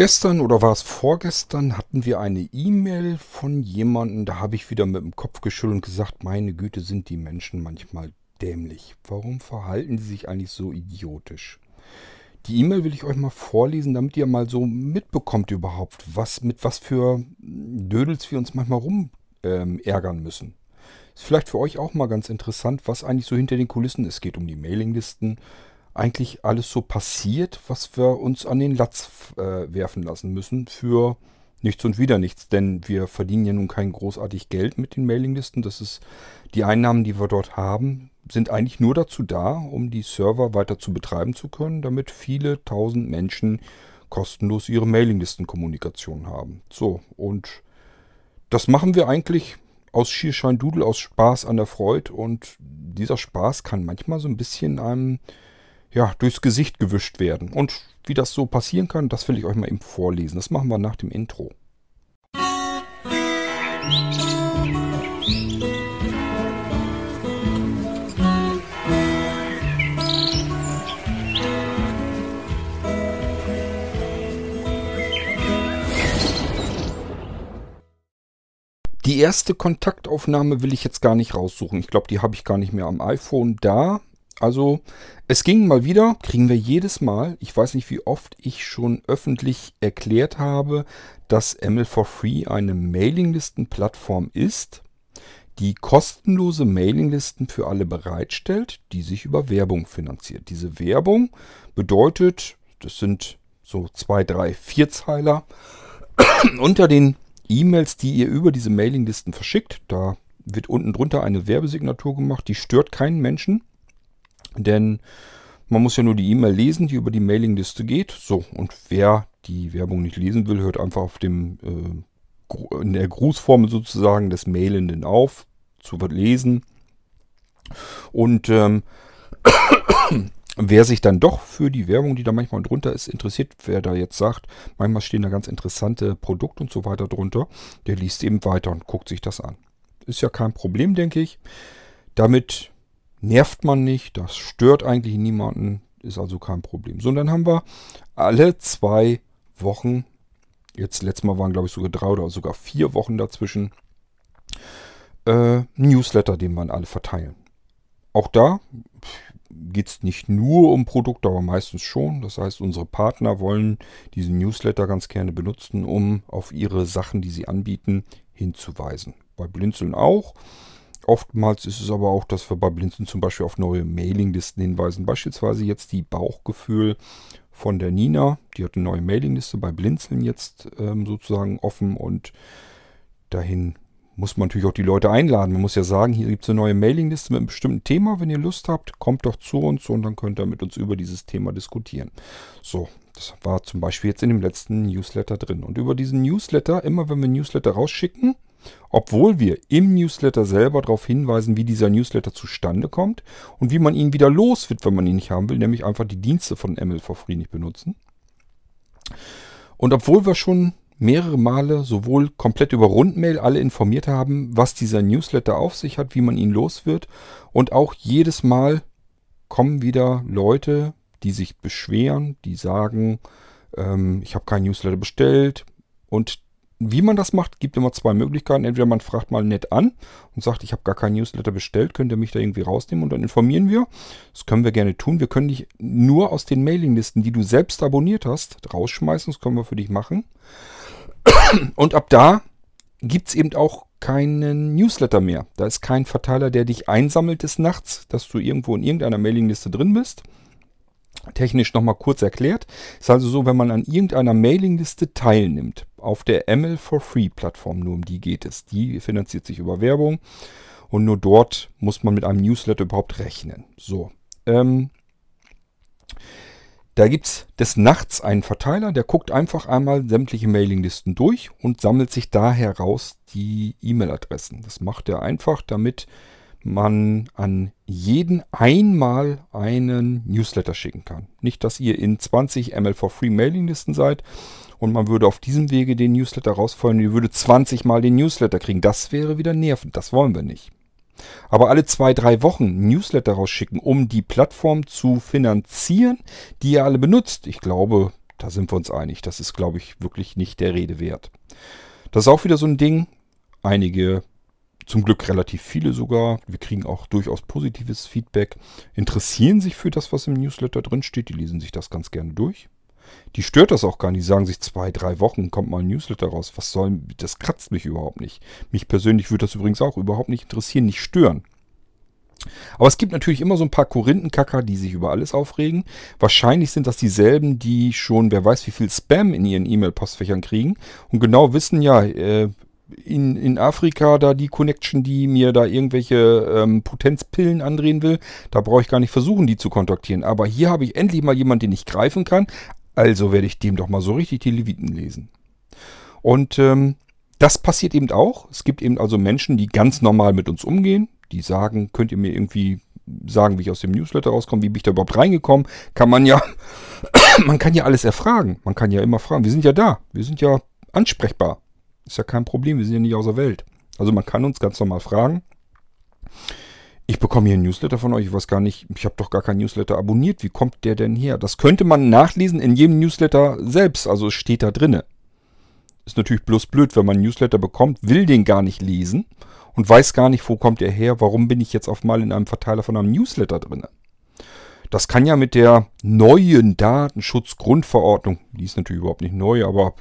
Gestern oder war es vorgestern, hatten wir eine E-Mail von jemandem, da habe ich wieder mit dem Kopf geschüttelt und gesagt, meine Güte, sind die Menschen manchmal dämlich. Warum verhalten sie sich eigentlich so idiotisch? Die E-Mail will ich euch mal vorlesen, damit ihr mal so mitbekommt überhaupt, was mit was für Dödels wir uns manchmal rum ähm, ärgern müssen. Ist vielleicht für euch auch mal ganz interessant, was eigentlich so hinter den Kulissen ist. Es geht um die Mailinglisten, eigentlich alles so passiert, was wir uns an den Latz äh, werfen lassen müssen für nichts und wieder nichts. Denn wir verdienen ja nun kein großartig Geld mit den Mailinglisten. Das ist die Einnahmen, die wir dort haben, sind eigentlich nur dazu da, um die Server weiter zu betreiben zu können, damit viele tausend Menschen kostenlos ihre Mailinglistenkommunikation haben. So, und das machen wir eigentlich aus Schierschein Dudel, aus Spaß an der Freude. Und dieser Spaß kann manchmal so ein bisschen einem ja, durchs Gesicht gewischt werden. Und wie das so passieren kann, das will ich euch mal eben vorlesen. Das machen wir nach dem Intro. Die erste Kontaktaufnahme will ich jetzt gar nicht raussuchen. Ich glaube, die habe ich gar nicht mehr am iPhone da. Also es ging mal wieder, kriegen wir jedes Mal. Ich weiß nicht, wie oft ich schon öffentlich erklärt habe, dass ML4Free eine Mailinglistenplattform ist, die kostenlose Mailinglisten für alle bereitstellt, die sich über Werbung finanziert. Diese Werbung bedeutet, das sind so zwei, drei, vier Zeiler unter den E-Mails, die ihr über diese Mailinglisten verschickt. Da wird unten drunter eine Werbesignatur gemacht, die stört keinen Menschen. Denn man muss ja nur die E-Mail lesen, die über die Mailingliste geht. So, und wer die Werbung nicht lesen will, hört einfach auf dem, äh, in der Grußformel sozusagen des Mailenden auf, zu lesen. Und ähm, wer sich dann doch für die Werbung, die da manchmal drunter ist, interessiert, wer da jetzt sagt, manchmal stehen da ganz interessante Produkte und so weiter drunter, der liest eben weiter und guckt sich das an. Ist ja kein Problem, denke ich. Damit nervt man nicht, das stört eigentlich niemanden, ist also kein Problem. So, und dann haben wir alle zwei Wochen, jetzt letztes Mal waren glaube ich sogar drei oder sogar vier Wochen dazwischen, äh, Newsletter, den wir alle verteilen. Auch da geht es nicht nur um Produkte, aber meistens schon. Das heißt, unsere Partner wollen diesen Newsletter ganz gerne benutzen, um auf ihre Sachen, die sie anbieten, hinzuweisen. Bei Blinzeln auch. Oftmals ist es aber auch, dass wir bei Blinzen zum Beispiel auf neue Mailinglisten hinweisen. Beispielsweise jetzt die Bauchgefühl von der Nina. Die hat eine neue Mailingliste bei Blinzeln jetzt ähm, sozusagen offen und dahin muss man natürlich auch die Leute einladen. Man muss ja sagen, hier gibt es eine neue Mailingliste mit einem bestimmten Thema. Wenn ihr Lust habt, kommt doch zu uns und dann könnt ihr mit uns über dieses Thema diskutieren. So, das war zum Beispiel jetzt in dem letzten Newsletter drin. Und über diesen Newsletter, immer wenn wir Newsletter rausschicken, obwohl wir im Newsletter selber darauf hinweisen, wie dieser Newsletter zustande kommt und wie man ihn wieder los wird, wenn man ihn nicht haben will, nämlich einfach die Dienste von ML for Free nicht benutzen. Und obwohl wir schon mehrere Male sowohl komplett über Rundmail alle informiert haben, was dieser Newsletter auf sich hat, wie man ihn los wird und auch jedes Mal kommen wieder Leute, die sich beschweren, die sagen, ähm, ich habe keinen Newsletter bestellt und wie man das macht, gibt immer zwei Möglichkeiten. Entweder man fragt mal nett an und sagt, ich habe gar keinen Newsletter bestellt, könnt ihr mich da irgendwie rausnehmen und dann informieren wir. Das können wir gerne tun. Wir können dich nur aus den Mailinglisten, die du selbst abonniert hast, rausschmeißen. Das können wir für dich machen. Und ab da gibt es eben auch keinen Newsletter mehr. Da ist kein Verteiler, der dich einsammelt des Nachts, dass du irgendwo in irgendeiner Mailingliste drin bist Technisch nochmal kurz erklärt. Ist also so, wenn man an irgendeiner Mailingliste teilnimmt, auf der ML for Free Plattform, nur um die geht es. Die finanziert sich über Werbung und nur dort muss man mit einem Newsletter überhaupt rechnen. So. Ähm, da gibt es des Nachts einen Verteiler, der guckt einfach einmal sämtliche Mailinglisten durch und sammelt sich da heraus die E-Mail-Adressen. Das macht er einfach, damit man an jeden einmal einen Newsletter schicken kann. Nicht, dass ihr in 20 ML for Free Mailinglisten seid und man würde auf diesem Wege den Newsletter rausfallen ihr würde 20 mal den Newsletter kriegen. Das wäre wieder nervend. Das wollen wir nicht. Aber alle zwei, drei Wochen Newsletter rausschicken, um die Plattform zu finanzieren, die ihr alle benutzt. Ich glaube, Da sind wir uns einig. Das ist, glaube ich, wirklich nicht der Rede wert. Das ist auch wieder so ein Ding. Einige, zum Glück relativ viele sogar, wir kriegen auch durchaus positives Feedback, interessieren sich für das, was im Newsletter drinsteht. Die lesen sich das ganz gerne durch. Die stört das auch gar nicht. Die sagen sich zwei, drei Wochen kommt mal ein Newsletter raus. Was soll, das kratzt mich überhaupt nicht. Mich persönlich würde das übrigens auch überhaupt nicht interessieren, nicht stören. Aber es gibt natürlich immer so ein paar Korinthenkacker, die sich über alles aufregen. Wahrscheinlich sind das dieselben, die schon, wer weiß, wie viel Spam in ihren E-Mail-Postfächern kriegen und genau wissen, ja, äh, in, in Afrika da die Connection, die mir da irgendwelche ähm, Potenzpillen andrehen will, da brauche ich gar nicht versuchen, die zu kontaktieren. Aber hier habe ich endlich mal jemanden, den ich greifen kann. Also werde ich dem doch mal so richtig die Leviten lesen. Und ähm, das passiert eben auch. Es gibt eben also Menschen, die ganz normal mit uns umgehen. Die sagen, könnt ihr mir irgendwie sagen, wie ich aus dem Newsletter rauskomme, wie bin ich da überhaupt reingekommen? Kann man ja, man kann ja alles erfragen. Man kann ja immer fragen. Wir sind ja da. Wir sind ja ansprechbar. Ist ja kein Problem. Wir sind ja nicht außer Welt. Also man kann uns ganz normal fragen. Ich bekomme hier einen Newsletter von euch. Ich weiß gar nicht, ich habe doch gar keinen Newsletter abonniert. Wie kommt der denn her? Das könnte man nachlesen in jedem Newsletter selbst. Also es steht da drinne. Ist natürlich bloß blöd, wenn man einen Newsletter bekommt, will den gar nicht lesen und weiß gar nicht, wo kommt er her, warum bin ich jetzt auf mal in einem Verteiler von einem Newsletter drin. Das kann ja mit der neuen Datenschutzgrundverordnung, die ist natürlich überhaupt nicht neu, aber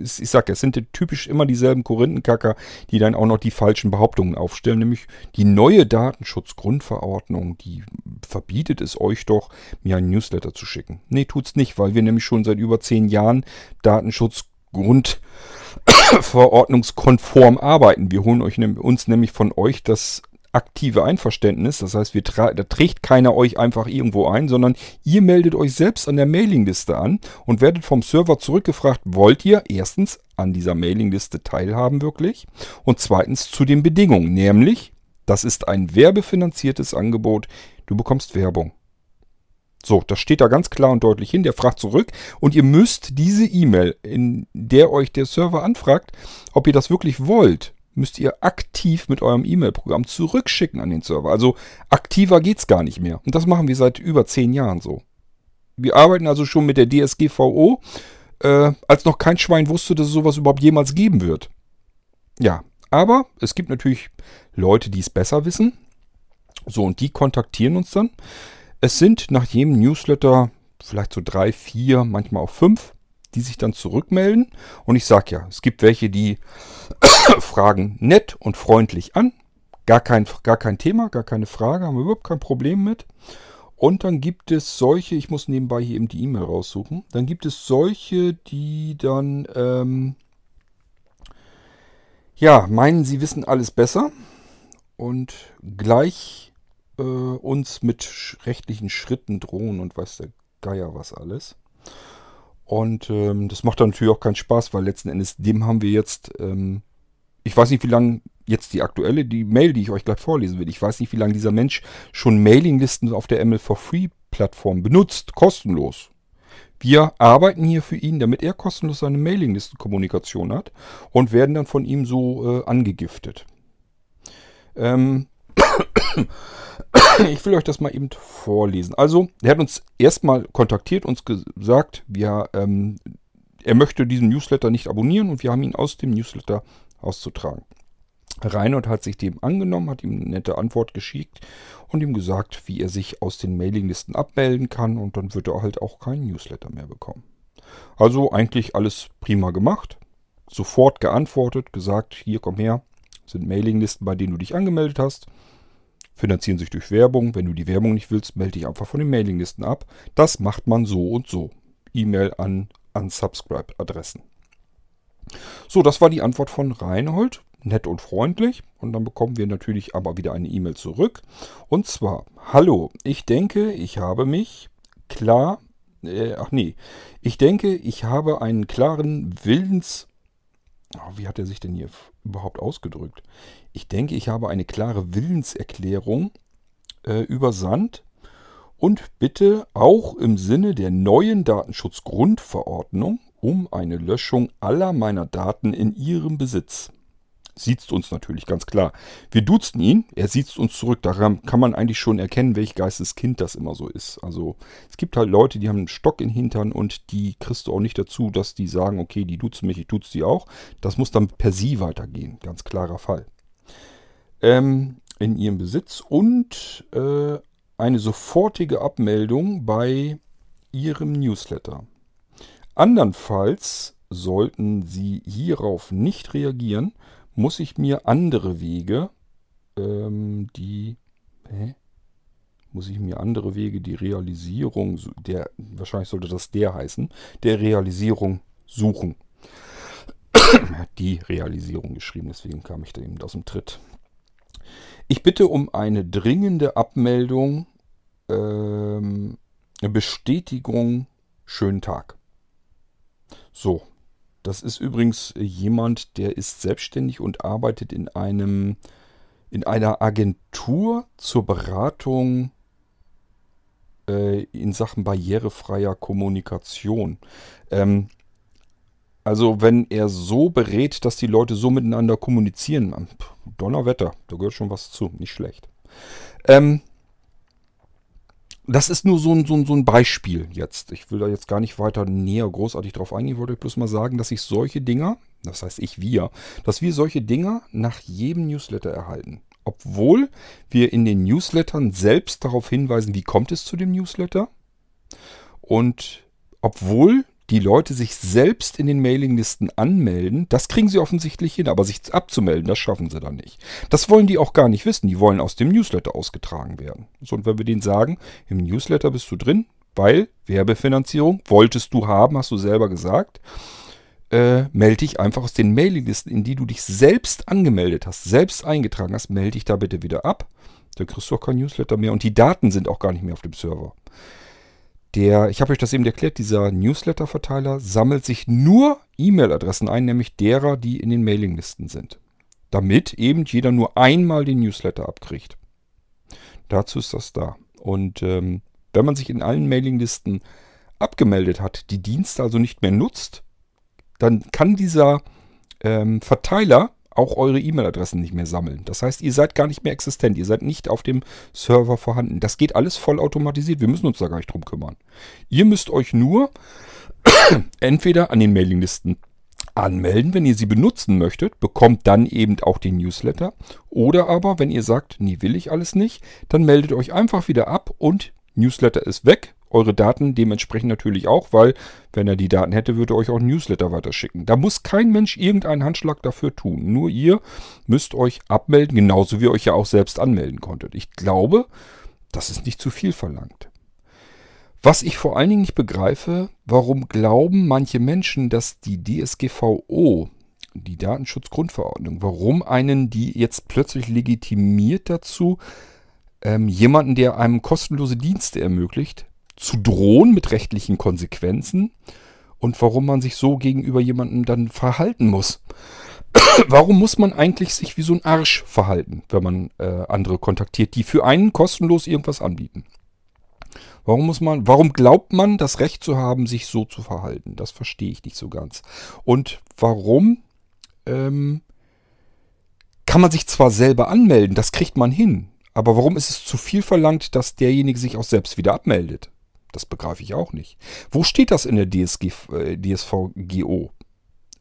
ich sag ja, es sind typisch immer dieselben Korinthenkacker, die dann auch noch die falschen Behauptungen aufstellen, nämlich die neue Datenschutzgrundverordnung, die verbietet es euch doch, mir einen Newsletter zu schicken. Nee, tut's nicht, weil wir nämlich schon seit über zehn Jahren Datenschutzgrund verordnungskonform arbeiten. Wir holen euch, uns nämlich von euch das aktive Einverständnis. Das heißt, wir da trägt keiner euch einfach irgendwo ein, sondern ihr meldet euch selbst an der Mailingliste an und werdet vom Server zurückgefragt, wollt ihr erstens an dieser Mailingliste teilhaben wirklich und zweitens zu den Bedingungen, nämlich das ist ein werbefinanziertes Angebot, du bekommst Werbung. So, das steht da ganz klar und deutlich hin. Der fragt zurück und ihr müsst diese E-Mail, in der euch der Server anfragt, ob ihr das wirklich wollt, müsst ihr aktiv mit eurem E-Mail-Programm zurückschicken an den Server. Also aktiver geht's gar nicht mehr. Und das machen wir seit über zehn Jahren so. Wir arbeiten also schon mit der DSGVO, äh, als noch kein Schwein wusste, dass es sowas überhaupt jemals geben wird. Ja, aber es gibt natürlich Leute, die es besser wissen. So, und die kontaktieren uns dann. Es sind nach jedem Newsletter vielleicht so drei, vier, manchmal auch fünf, die sich dann zurückmelden. Und ich sage ja, es gibt welche, die fragen nett und freundlich an. Gar kein, gar kein Thema, gar keine Frage, haben wir überhaupt kein Problem mit. Und dann gibt es solche, ich muss nebenbei hier eben die E-Mail raussuchen. Dann gibt es solche, die dann, ähm, ja, meinen, sie wissen alles besser und gleich äh, uns mit rechtlichen Schritten drohen und weiß der Geier was alles. Und ähm, das macht dann natürlich auch keinen Spaß, weil letzten Endes dem haben wir jetzt, ähm, ich weiß nicht, wie lange jetzt die aktuelle, die Mail, die ich euch gleich vorlesen will, ich weiß nicht, wie lange dieser Mensch schon Mailinglisten auf der ML for Free Plattform benutzt, kostenlos. Wir arbeiten hier für ihn, damit er kostenlos seine Mailinglistenkommunikation hat und werden dann von ihm so äh, angegiftet. Ähm, ich will euch das mal eben vorlesen. Also, er hat uns erstmal kontaktiert, uns gesagt, wir, ähm, er möchte diesen Newsletter nicht abonnieren und wir haben ihn aus dem Newsletter auszutragen. Reinhold hat sich dem angenommen, hat ihm eine nette Antwort geschickt und ihm gesagt, wie er sich aus den Mailinglisten abmelden kann und dann wird er halt auch keinen Newsletter mehr bekommen. Also eigentlich alles prima gemacht. Sofort geantwortet, gesagt, hier komm her, sind Mailinglisten, bei denen du dich angemeldet hast finanzieren sich durch Werbung. Wenn du die Werbung nicht willst, melde dich einfach von den Mailinglisten ab. Das macht man so und so. E-Mail an Unsubscribe-Adressen. So, das war die Antwort von Reinhold. Nett und freundlich. Und dann bekommen wir natürlich aber wieder eine E-Mail zurück. Und zwar, hallo, ich denke, ich habe mich klar, äh, ach nee, ich denke, ich habe einen klaren Willens, oh, wie hat er sich denn hier überhaupt ausgedrückt? Ich denke, ich habe eine klare Willenserklärung äh, übersandt und bitte auch im Sinne der neuen Datenschutzgrundverordnung um eine Löschung aller meiner Daten in Ihrem Besitz. Sieht uns natürlich, ganz klar. Wir duzen ihn, er sieht uns zurück. Daran kann man eigentlich schon erkennen, welch Geisteskind das immer so ist. Also es gibt halt Leute, die haben einen Stock in Hintern und die kriegst du auch nicht dazu, dass die sagen, okay, die duzen mich, ich duze die auch. Das muss dann per sie weitergehen. Ganz klarer Fall. Ähm, in ihrem Besitz und äh, eine sofortige Abmeldung bei ihrem Newsletter. Andernfalls sollten Sie hierauf nicht reagieren, muss ich mir andere Wege, ähm, die, hä? muss ich mir andere Wege, die Realisierung, der, wahrscheinlich sollte das der heißen, der Realisierung suchen. Die Realisierung geschrieben, deswegen kam ich da eben aus dem Tritt. Ich bitte um eine dringende Abmeldung, ähm, Bestätigung, schönen Tag. So, das ist übrigens jemand, der ist selbstständig und arbeitet in einem in einer Agentur zur Beratung äh, in Sachen barrierefreier Kommunikation. Ähm, also wenn er so berät, dass die Leute so miteinander kommunizieren, Donnerwetter, da gehört schon was zu, nicht schlecht. Ähm, das ist nur so ein, so, ein, so ein Beispiel jetzt. Ich will da jetzt gar nicht weiter näher großartig drauf eingehen. Ich wollte bloß mal sagen, dass ich solche Dinger, das heißt ich, wir, dass wir solche Dinger nach jedem Newsletter erhalten. Obwohl wir in den Newslettern selbst darauf hinweisen, wie kommt es zu dem Newsletter. Und obwohl die Leute sich selbst in den Mailinglisten anmelden, das kriegen sie offensichtlich hin, aber sich abzumelden, das schaffen sie dann nicht. Das wollen die auch gar nicht wissen, die wollen aus dem Newsletter ausgetragen werden. So, und wenn wir denen sagen, im Newsletter bist du drin, weil Werbefinanzierung wolltest du haben, hast du selber gesagt, äh, melde dich einfach aus den Mailinglisten, in die du dich selbst angemeldet hast, selbst eingetragen hast, melde dich da bitte wieder ab. Dann kriegst du auch kein Newsletter mehr und die Daten sind auch gar nicht mehr auf dem Server. Der, ich habe euch das eben erklärt, dieser Newsletter-Verteiler sammelt sich nur E-Mail-Adressen ein, nämlich derer, die in den Mailinglisten sind. Damit eben jeder nur einmal den Newsletter abkriegt. Dazu ist das da. Und ähm, wenn man sich in allen Mailinglisten abgemeldet hat, die Dienste also nicht mehr nutzt, dann kann dieser ähm, Verteiler auch eure E-Mail-Adressen nicht mehr sammeln. Das heißt, ihr seid gar nicht mehr existent. Ihr seid nicht auf dem Server vorhanden. Das geht alles vollautomatisiert. Wir müssen uns da gar nicht drum kümmern. Ihr müsst euch nur entweder an den Mailinglisten anmelden, wenn ihr sie benutzen möchtet, bekommt dann eben auch den Newsletter. Oder aber, wenn ihr sagt, nee, will ich alles nicht, dann meldet euch einfach wieder ab und Newsletter ist weg eure Daten dementsprechend natürlich auch, weil wenn er die Daten hätte, würde er euch auch ein Newsletter weiterschicken. Da muss kein Mensch irgendeinen Handschlag dafür tun. Nur ihr müsst euch abmelden, genauso wie ihr euch ja auch selbst anmelden konntet. Ich glaube, das ist nicht zu viel verlangt. Was ich vor allen Dingen nicht begreife, warum glauben manche Menschen, dass die DSGVO, die Datenschutzgrundverordnung, warum einen die jetzt plötzlich legitimiert dazu, ähm, jemanden, der einem kostenlose Dienste ermöglicht, zu drohen mit rechtlichen Konsequenzen und warum man sich so gegenüber jemandem dann verhalten muss. warum muss man eigentlich sich wie so ein Arsch verhalten, wenn man äh, andere kontaktiert, die für einen kostenlos irgendwas anbieten? Warum muss man, warum glaubt man, das Recht zu haben, sich so zu verhalten? Das verstehe ich nicht so ganz. Und warum ähm, kann man sich zwar selber anmelden, das kriegt man hin, aber warum ist es zu viel verlangt, dass derjenige sich auch selbst wieder abmeldet? Das begreife ich auch nicht. Wo steht das in der DSG, äh, DSVGO?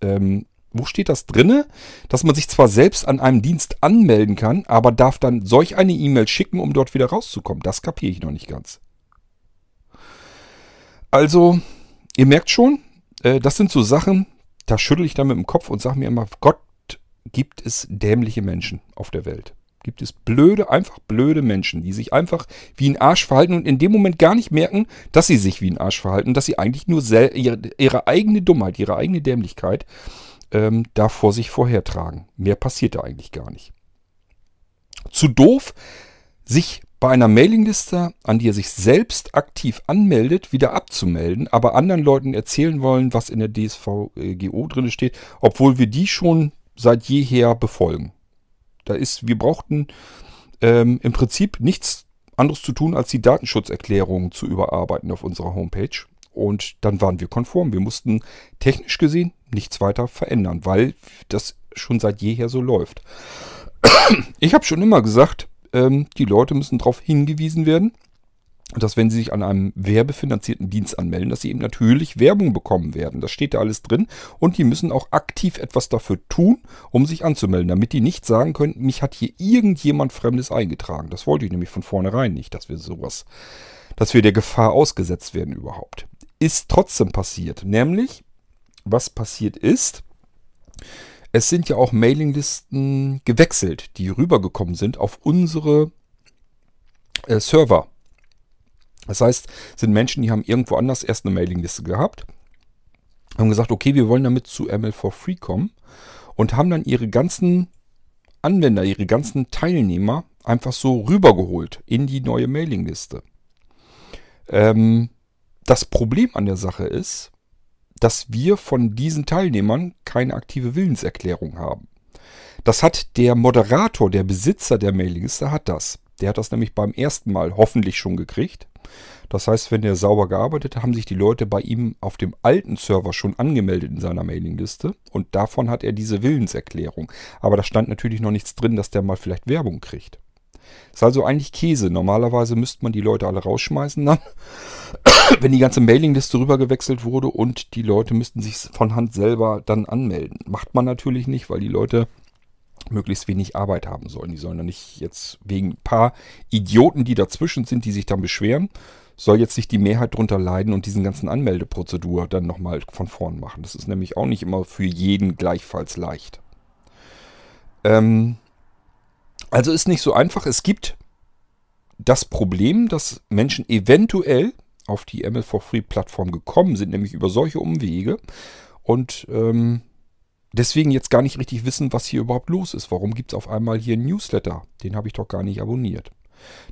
Ähm, wo steht das drinne, dass man sich zwar selbst an einem Dienst anmelden kann, aber darf dann solch eine E-Mail schicken, um dort wieder rauszukommen? Das kapiere ich noch nicht ganz. Also, ihr merkt schon, äh, das sind so Sachen, da schüttel ich dann mit dem Kopf und sage mir immer, Gott gibt es dämliche Menschen auf der Welt gibt es blöde, einfach blöde Menschen, die sich einfach wie ein Arsch verhalten und in dem Moment gar nicht merken, dass sie sich wie ein Arsch verhalten, dass sie eigentlich nur ihre, ihre, eigene Dummheit, ihre eigene Dämlichkeit ähm, da vor sich vorhertragen. Mehr passiert da eigentlich gar nicht. Zu doof, sich bei einer Mailingliste, an die er sich selbst aktiv anmeldet, wieder abzumelden, aber anderen Leuten erzählen wollen, was in der DSVGO drin steht, obwohl wir die schon seit jeher befolgen. Da ist, wir brauchten ähm, im Prinzip nichts anderes zu tun, als die Datenschutzerklärung zu überarbeiten auf unserer Homepage. Und dann waren wir konform. Wir mussten technisch gesehen nichts weiter verändern, weil das schon seit jeher so läuft. Ich habe schon immer gesagt, ähm, die Leute müssen darauf hingewiesen werden, dass wenn sie sich an einem werbefinanzierten Dienst anmelden, dass sie eben natürlich Werbung bekommen werden. Das steht da alles drin. Und die müssen auch aktiv etwas dafür tun, um sich anzumelden, damit die nicht sagen können, mich hat hier irgendjemand Fremdes eingetragen. Das wollte ich nämlich von vornherein nicht, dass wir sowas, dass wir der Gefahr ausgesetzt werden überhaupt. Ist trotzdem passiert. Nämlich, was passiert ist, es sind ja auch Mailinglisten gewechselt, die rübergekommen sind auf unsere äh, Server. Das heißt, sind Menschen, die haben irgendwo anders erst eine Mailingliste gehabt, haben gesagt, okay, wir wollen damit zu ML4Free kommen und haben dann ihre ganzen Anwender, ihre ganzen Teilnehmer einfach so rübergeholt in die neue Mailingliste. Ähm, das Problem an der Sache ist, dass wir von diesen Teilnehmern keine aktive Willenserklärung haben. Das hat der Moderator, der Besitzer der Mailingliste, hat das. Der hat das nämlich beim ersten Mal hoffentlich schon gekriegt. Das heißt, wenn er sauber gearbeitet hat, haben sich die Leute bei ihm auf dem alten Server schon angemeldet in seiner Mailingliste und davon hat er diese Willenserklärung. Aber da stand natürlich noch nichts drin, dass der mal vielleicht Werbung kriegt. Ist also eigentlich Käse. Normalerweise müsste man die Leute alle rausschmeißen dann, wenn die ganze Mailingliste rübergewechselt wurde und die Leute müssten sich von Hand selber dann anmelden. Macht man natürlich nicht, weil die Leute möglichst wenig Arbeit haben sollen. Die sollen dann nicht jetzt wegen ein paar Idioten, die dazwischen sind, die sich dann beschweren, soll jetzt nicht die Mehrheit drunter leiden und diesen ganzen Anmeldeprozedur dann nochmal von vorn machen. Das ist nämlich auch nicht immer für jeden gleichfalls leicht. Ähm, also ist nicht so einfach. Es gibt das Problem, dass Menschen eventuell auf die ML4Free-Plattform gekommen sind, nämlich über solche Umwege und ähm, deswegen jetzt gar nicht richtig wissen, was hier überhaupt los ist. Warum gibt es auf einmal hier einen Newsletter? Den habe ich doch gar nicht abonniert.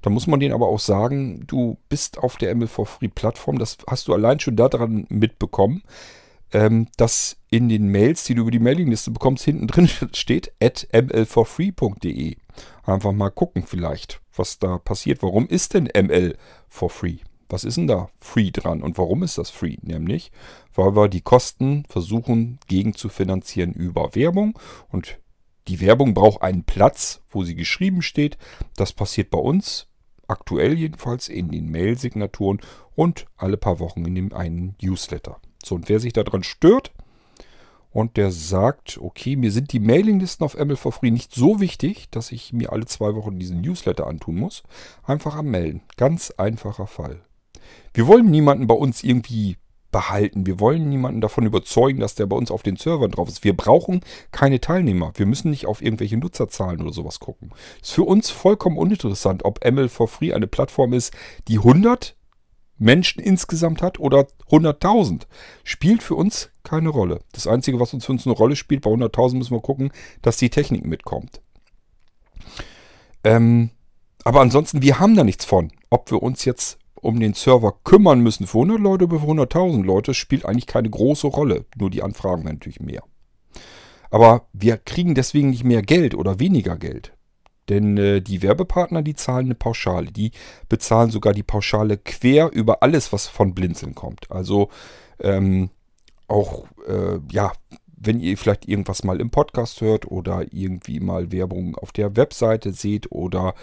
Da muss man denen aber auch sagen, du bist auf der ML4Free-Plattform, das hast du allein schon daran mitbekommen, ähm, dass in den Mails, die du über die Mailingliste bekommst, hinten drin steht at ml4free.de. Einfach mal gucken vielleicht, was da passiert. Warum ist denn ML for free? Was ist denn da free dran und warum ist das free? Nämlich, weil wir die Kosten versuchen gegen zu finanzieren über Werbung und die Werbung braucht einen Platz, wo sie geschrieben steht. Das passiert bei uns aktuell jedenfalls in den Mail-Signaturen und alle paar Wochen in dem einen Newsletter. So, und wer sich daran stört und der sagt, okay, mir sind die Mailinglisten auf ML for Free nicht so wichtig, dass ich mir alle zwei Wochen diesen Newsletter antun muss, einfach anmelden. Ganz einfacher Fall. Wir wollen niemanden bei uns irgendwie behalten. Wir wollen niemanden davon überzeugen, dass der bei uns auf den Servern drauf ist. Wir brauchen keine Teilnehmer. Wir müssen nicht auf irgendwelche Nutzerzahlen oder sowas gucken. Ist für uns vollkommen uninteressant, ob ML for Free eine Plattform ist, die 100 Menschen insgesamt hat oder 100.000. Spielt für uns keine Rolle. Das Einzige, was uns für uns eine Rolle spielt, bei 100.000 müssen wir gucken, dass die Technik mitkommt. Ähm, aber ansonsten, wir haben da nichts von. Ob wir uns jetzt um den Server kümmern müssen für 100 Leute oder für 100.000 Leute, spielt eigentlich keine große Rolle. Nur die Anfragen werden natürlich mehr. Aber wir kriegen deswegen nicht mehr Geld oder weniger Geld. Denn äh, die Werbepartner, die zahlen eine Pauschale. Die bezahlen sogar die Pauschale quer über alles, was von Blinzeln kommt. Also ähm, auch, äh, ja, wenn ihr vielleicht irgendwas mal im Podcast hört oder irgendwie mal Werbung auf der Webseite seht oder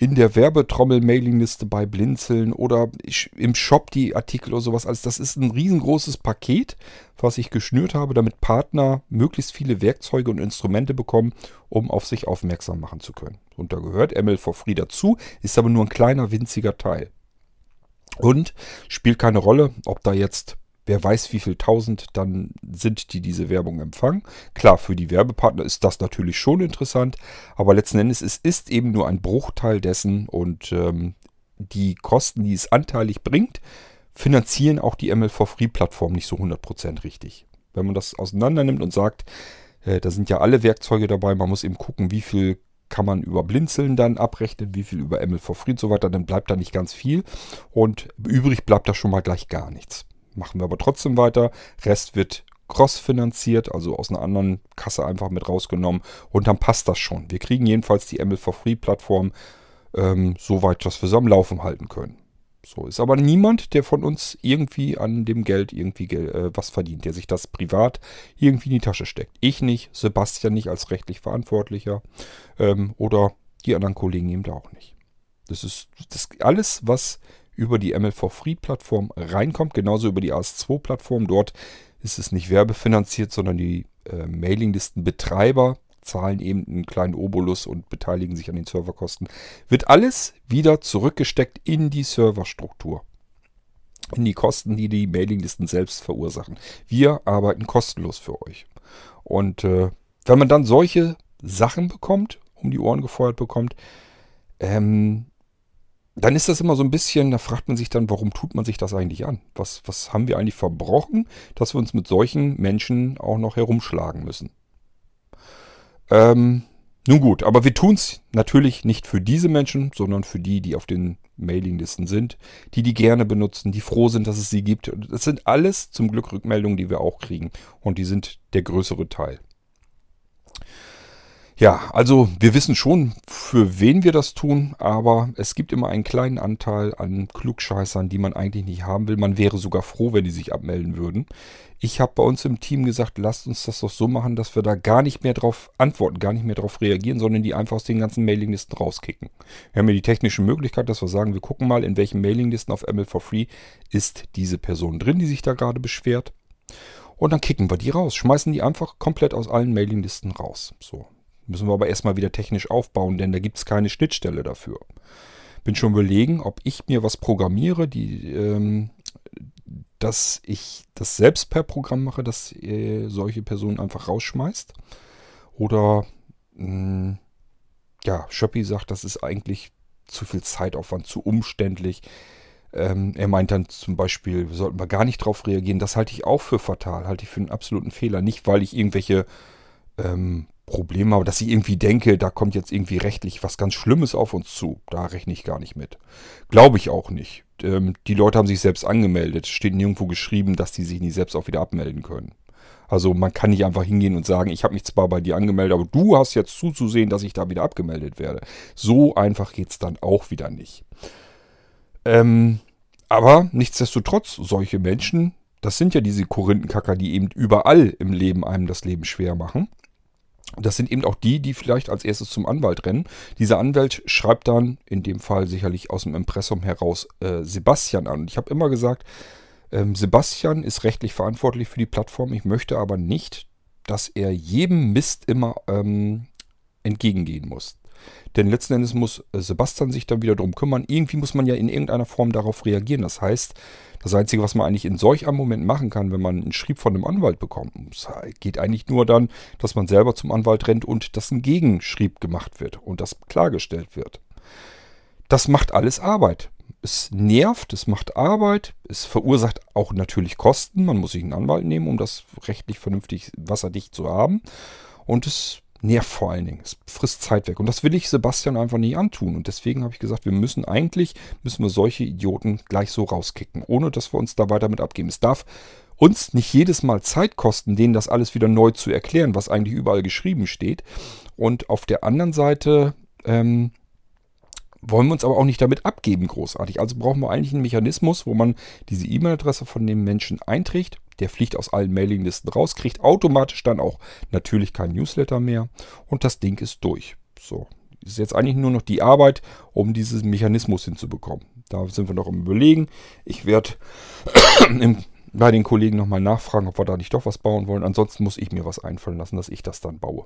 in der Werbetrommel-Mailingliste bei Blinzeln oder im Shop die Artikel oder sowas. Also das ist ein riesengroßes Paket, was ich geschnürt habe, damit Partner möglichst viele Werkzeuge und Instrumente bekommen, um auf sich aufmerksam machen zu können. Und da gehört ML for Free dazu, ist aber nur ein kleiner winziger Teil. Und spielt keine Rolle, ob da jetzt wer weiß, wie viel tausend dann sind, die diese Werbung empfangen. Klar, für die Werbepartner ist das natürlich schon interessant, aber letzten Endes es ist eben nur ein Bruchteil dessen und ähm, die Kosten, die es anteilig bringt, finanzieren auch die ML4Free-Plattform nicht so 100% richtig. Wenn man das auseinander nimmt und sagt, äh, da sind ja alle Werkzeuge dabei, man muss eben gucken, wie viel kann man über Blinzeln dann abrechnen, wie viel über ML4Free und so weiter, dann bleibt da nicht ganz viel und übrig bleibt da schon mal gleich gar nichts. Machen wir aber trotzdem weiter. Rest wird cross-finanziert, also aus einer anderen Kasse einfach mit rausgenommen. Und dann passt das schon. Wir kriegen jedenfalls die ML4Free-Plattform ähm, so weit, dass wir sie am Laufen halten können. So ist aber niemand, der von uns irgendwie an dem Geld irgendwie äh, was verdient, der sich das privat irgendwie in die Tasche steckt. Ich nicht, Sebastian nicht als rechtlich Verantwortlicher ähm, oder die anderen Kollegen eben auch nicht. Das ist das alles, was über die ML4Free-Plattform reinkommt, genauso über die AS2-Plattform. Dort ist es nicht werbefinanziert, sondern die äh, Mailinglistenbetreiber zahlen eben einen kleinen Obolus und beteiligen sich an den Serverkosten. Wird alles wieder zurückgesteckt in die Serverstruktur. In die Kosten, die die Mailinglisten selbst verursachen. Wir arbeiten kostenlos für euch. Und äh, wenn man dann solche Sachen bekommt, um die Ohren gefeuert bekommt, ähm, dann ist das immer so ein bisschen, da fragt man sich dann, warum tut man sich das eigentlich an? Was, was haben wir eigentlich verbrochen, dass wir uns mit solchen Menschen auch noch herumschlagen müssen? Ähm, nun gut, aber wir tun es natürlich nicht für diese Menschen, sondern für die, die auf den Mailinglisten sind, die die gerne benutzen, die froh sind, dass es sie gibt. Das sind alles zum Glück Rückmeldungen, die wir auch kriegen. Und die sind der größere Teil. Ja, also wir wissen schon, für wen wir das tun, aber es gibt immer einen kleinen Anteil an Klugscheißern, die man eigentlich nicht haben will. Man wäre sogar froh, wenn die sich abmelden würden. Ich habe bei uns im Team gesagt, lasst uns das doch so machen, dass wir da gar nicht mehr drauf antworten, gar nicht mehr drauf reagieren, sondern die einfach aus den ganzen Mailinglisten rauskicken. Wir haben ja die technische Möglichkeit, dass wir sagen, wir gucken mal, in welchen Mailinglisten auf ML for Free ist diese Person drin, die sich da gerade beschwert. Und dann kicken wir die raus, schmeißen die einfach komplett aus allen Mailinglisten raus. So, Müssen wir aber erstmal wieder technisch aufbauen, denn da gibt es keine Schnittstelle dafür. Bin schon überlegen, ob ich mir was programmiere, die, ähm, dass ich das selbst per Programm mache, dass äh, solche Personen einfach rausschmeißt. Oder mh, hm, ja, Schöppi sagt, das ist eigentlich zu viel Zeitaufwand, zu umständlich. Ähm, er meint dann zum Beispiel, sollten wir gar nicht drauf reagieren. Das halte ich auch für fatal, halte ich für einen absoluten Fehler. Nicht, weil ich irgendwelche ähm, Problem habe, dass ich irgendwie denke, da kommt jetzt irgendwie rechtlich was ganz Schlimmes auf uns zu. Da rechne ich gar nicht mit. Glaube ich auch nicht. Ähm, die Leute haben sich selbst angemeldet. Steht nirgendwo geschrieben, dass die sich nicht selbst auch wieder abmelden können. Also man kann nicht einfach hingehen und sagen, ich habe mich zwar bei dir angemeldet, aber du hast jetzt zuzusehen, dass ich da wieder abgemeldet werde. So einfach geht es dann auch wieder nicht. Ähm, aber nichtsdestotrotz, solche Menschen, das sind ja diese Korinthenkacker, die eben überall im Leben einem das Leben schwer machen. Das sind eben auch die, die vielleicht als erstes zum Anwalt rennen. Dieser Anwalt schreibt dann, in dem Fall sicherlich aus dem Impressum heraus, äh, Sebastian an. Und ich habe immer gesagt, ähm, Sebastian ist rechtlich verantwortlich für die Plattform. Ich möchte aber nicht, dass er jedem Mist immer ähm, entgegengehen muss. Denn letzten Endes muss äh, Sebastian sich dann wieder darum kümmern. Irgendwie muss man ja in irgendeiner Form darauf reagieren. Das heißt, das Einzige, was man eigentlich in solch einem Moment machen kann, wenn man einen Schrieb von einem Anwalt bekommt, geht eigentlich nur dann, dass man selber zum Anwalt rennt und dass ein Gegenschrieb gemacht wird und das klargestellt wird. Das macht alles Arbeit. Es nervt, es macht Arbeit, es verursacht auch natürlich Kosten. Man muss sich einen Anwalt nehmen, um das rechtlich vernünftig wasserdicht zu haben. Und es nervt vor allen Dingen. Es frisst Zeit weg. Und das will ich Sebastian einfach nicht antun. Und deswegen habe ich gesagt, wir müssen eigentlich, müssen wir solche Idioten gleich so rauskicken, ohne dass wir uns da weiter mit abgeben. Es darf uns nicht jedes Mal Zeit kosten, denen das alles wieder neu zu erklären, was eigentlich überall geschrieben steht. Und auf der anderen Seite ähm, wollen wir uns aber auch nicht damit abgeben, großartig. Also brauchen wir eigentlich einen Mechanismus, wo man diese E-Mail-Adresse von dem Menschen einträgt. Der fliegt aus allen Mailinglisten raus, kriegt automatisch dann auch natürlich kein Newsletter mehr und das Ding ist durch. So, ist jetzt eigentlich nur noch die Arbeit, um diesen Mechanismus hinzubekommen. Da sind wir noch im Überlegen. Ich werde bei den Kollegen nochmal nachfragen, ob wir da nicht doch was bauen wollen. Ansonsten muss ich mir was einfallen lassen, dass ich das dann baue.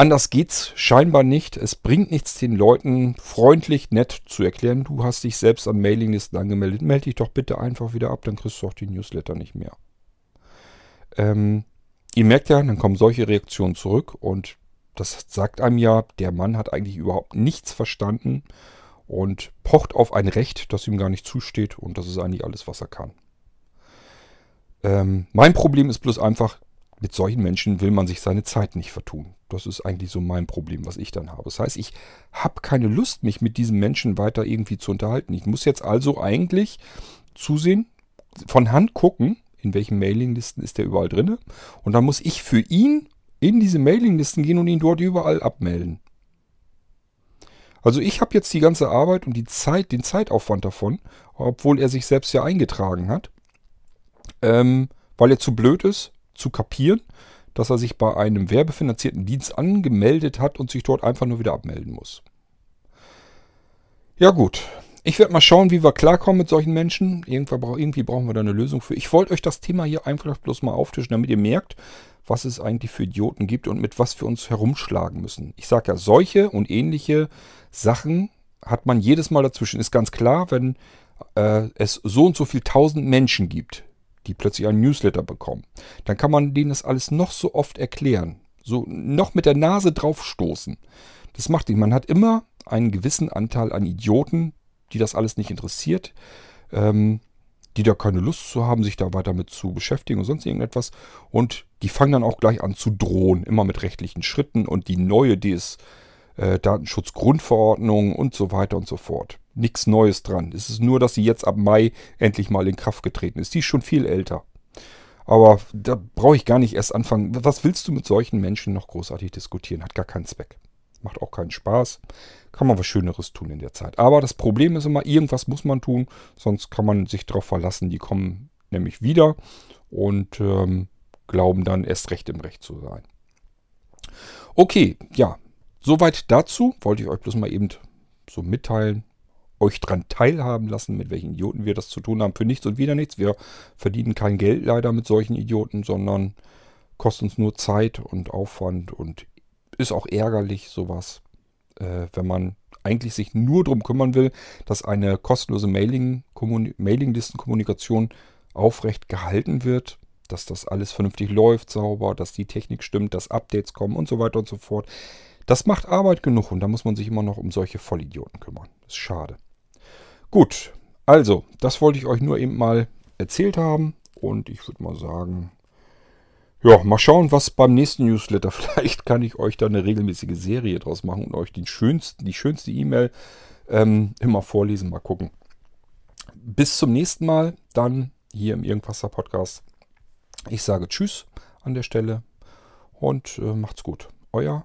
Anders geht's scheinbar nicht. Es bringt nichts, den Leuten freundlich, nett zu erklären, du hast dich selbst an Mailinglisten angemeldet. Melde dich doch bitte einfach wieder ab, dann kriegst du auch die Newsletter nicht mehr. Ähm, ihr merkt ja, dann kommen solche Reaktionen zurück und das sagt einem ja, der Mann hat eigentlich überhaupt nichts verstanden und pocht auf ein Recht, das ihm gar nicht zusteht und das ist eigentlich alles, was er kann. Ähm, mein Problem ist bloß einfach, mit solchen Menschen will man sich seine Zeit nicht vertun. Das ist eigentlich so mein Problem, was ich dann habe. Das heißt, ich habe keine Lust, mich mit diesem Menschen weiter irgendwie zu unterhalten. Ich muss jetzt also eigentlich zusehen, von Hand gucken, in welchen Mailinglisten ist der überall drin. Und dann muss ich für ihn in diese Mailinglisten gehen und ihn dort überall abmelden. Also ich habe jetzt die ganze Arbeit und die Zeit, den Zeitaufwand davon, obwohl er sich selbst ja eingetragen hat, ähm, weil er zu blöd ist, zu kapieren, dass er sich bei einem werbefinanzierten Dienst angemeldet hat und sich dort einfach nur wieder abmelden muss. Ja gut, ich werde mal schauen, wie wir klarkommen mit solchen Menschen. Irgendwie brauchen wir da eine Lösung für. Ich wollte euch das Thema hier einfach bloß mal auftischen, damit ihr merkt, was es eigentlich für Idioten gibt und mit was wir uns herumschlagen müssen. Ich sage ja, solche und ähnliche Sachen hat man jedes Mal dazwischen. Ist ganz klar, wenn äh, es so und so viel tausend Menschen gibt, die plötzlich einen Newsletter bekommen, dann kann man denen das alles noch so oft erklären. So noch mit der Nase draufstoßen. Das macht ihn. Man hat immer einen gewissen Anteil an Idioten, die das alles nicht interessiert, ähm, die da keine Lust zu haben, sich da weiter mit zu beschäftigen und sonst irgendetwas. Und die fangen dann auch gleich an zu drohen, immer mit rechtlichen Schritten und die neue DS, äh, Datenschutzgrundverordnung und so weiter und so fort. Nichts Neues dran. Es ist nur, dass sie jetzt ab Mai endlich mal in Kraft getreten ist. Die ist schon viel älter. Aber da brauche ich gar nicht erst anfangen. Was willst du mit solchen Menschen noch großartig diskutieren? Hat gar keinen Zweck. Macht auch keinen Spaß. Kann man was Schöneres tun in der Zeit. Aber das Problem ist immer, irgendwas muss man tun, sonst kann man sich darauf verlassen. Die kommen nämlich wieder und ähm, glauben dann erst recht im Recht zu sein. Okay, ja, soweit dazu. Wollte ich euch bloß mal eben so mitteilen, euch dran teilhaben lassen, mit welchen Idioten wir das zu tun haben. Für nichts und wieder nichts. Wir verdienen kein Geld leider mit solchen Idioten, sondern kostet uns nur Zeit und Aufwand und ist auch ärgerlich, sowas, äh, wenn man eigentlich sich nur darum kümmern will, dass eine kostenlose Mailing Mailinglistenkommunikation aufrecht gehalten wird, dass das alles vernünftig läuft, sauber, dass die Technik stimmt, dass Updates kommen und so weiter und so fort. Das macht Arbeit genug und da muss man sich immer noch um solche Vollidioten kümmern. Das ist schade. Gut, also, das wollte ich euch nur eben mal erzählt haben und ich würde mal sagen, ja, mal schauen, was beim nächsten Newsletter. Vielleicht kann ich euch da eine regelmäßige Serie draus machen und euch den schönsten, die schönste E-Mail ähm, immer vorlesen. Mal gucken. Bis zum nächsten Mal, dann hier im Irgendwasser Podcast. Ich sage Tschüss an der Stelle und äh, macht's gut. Euer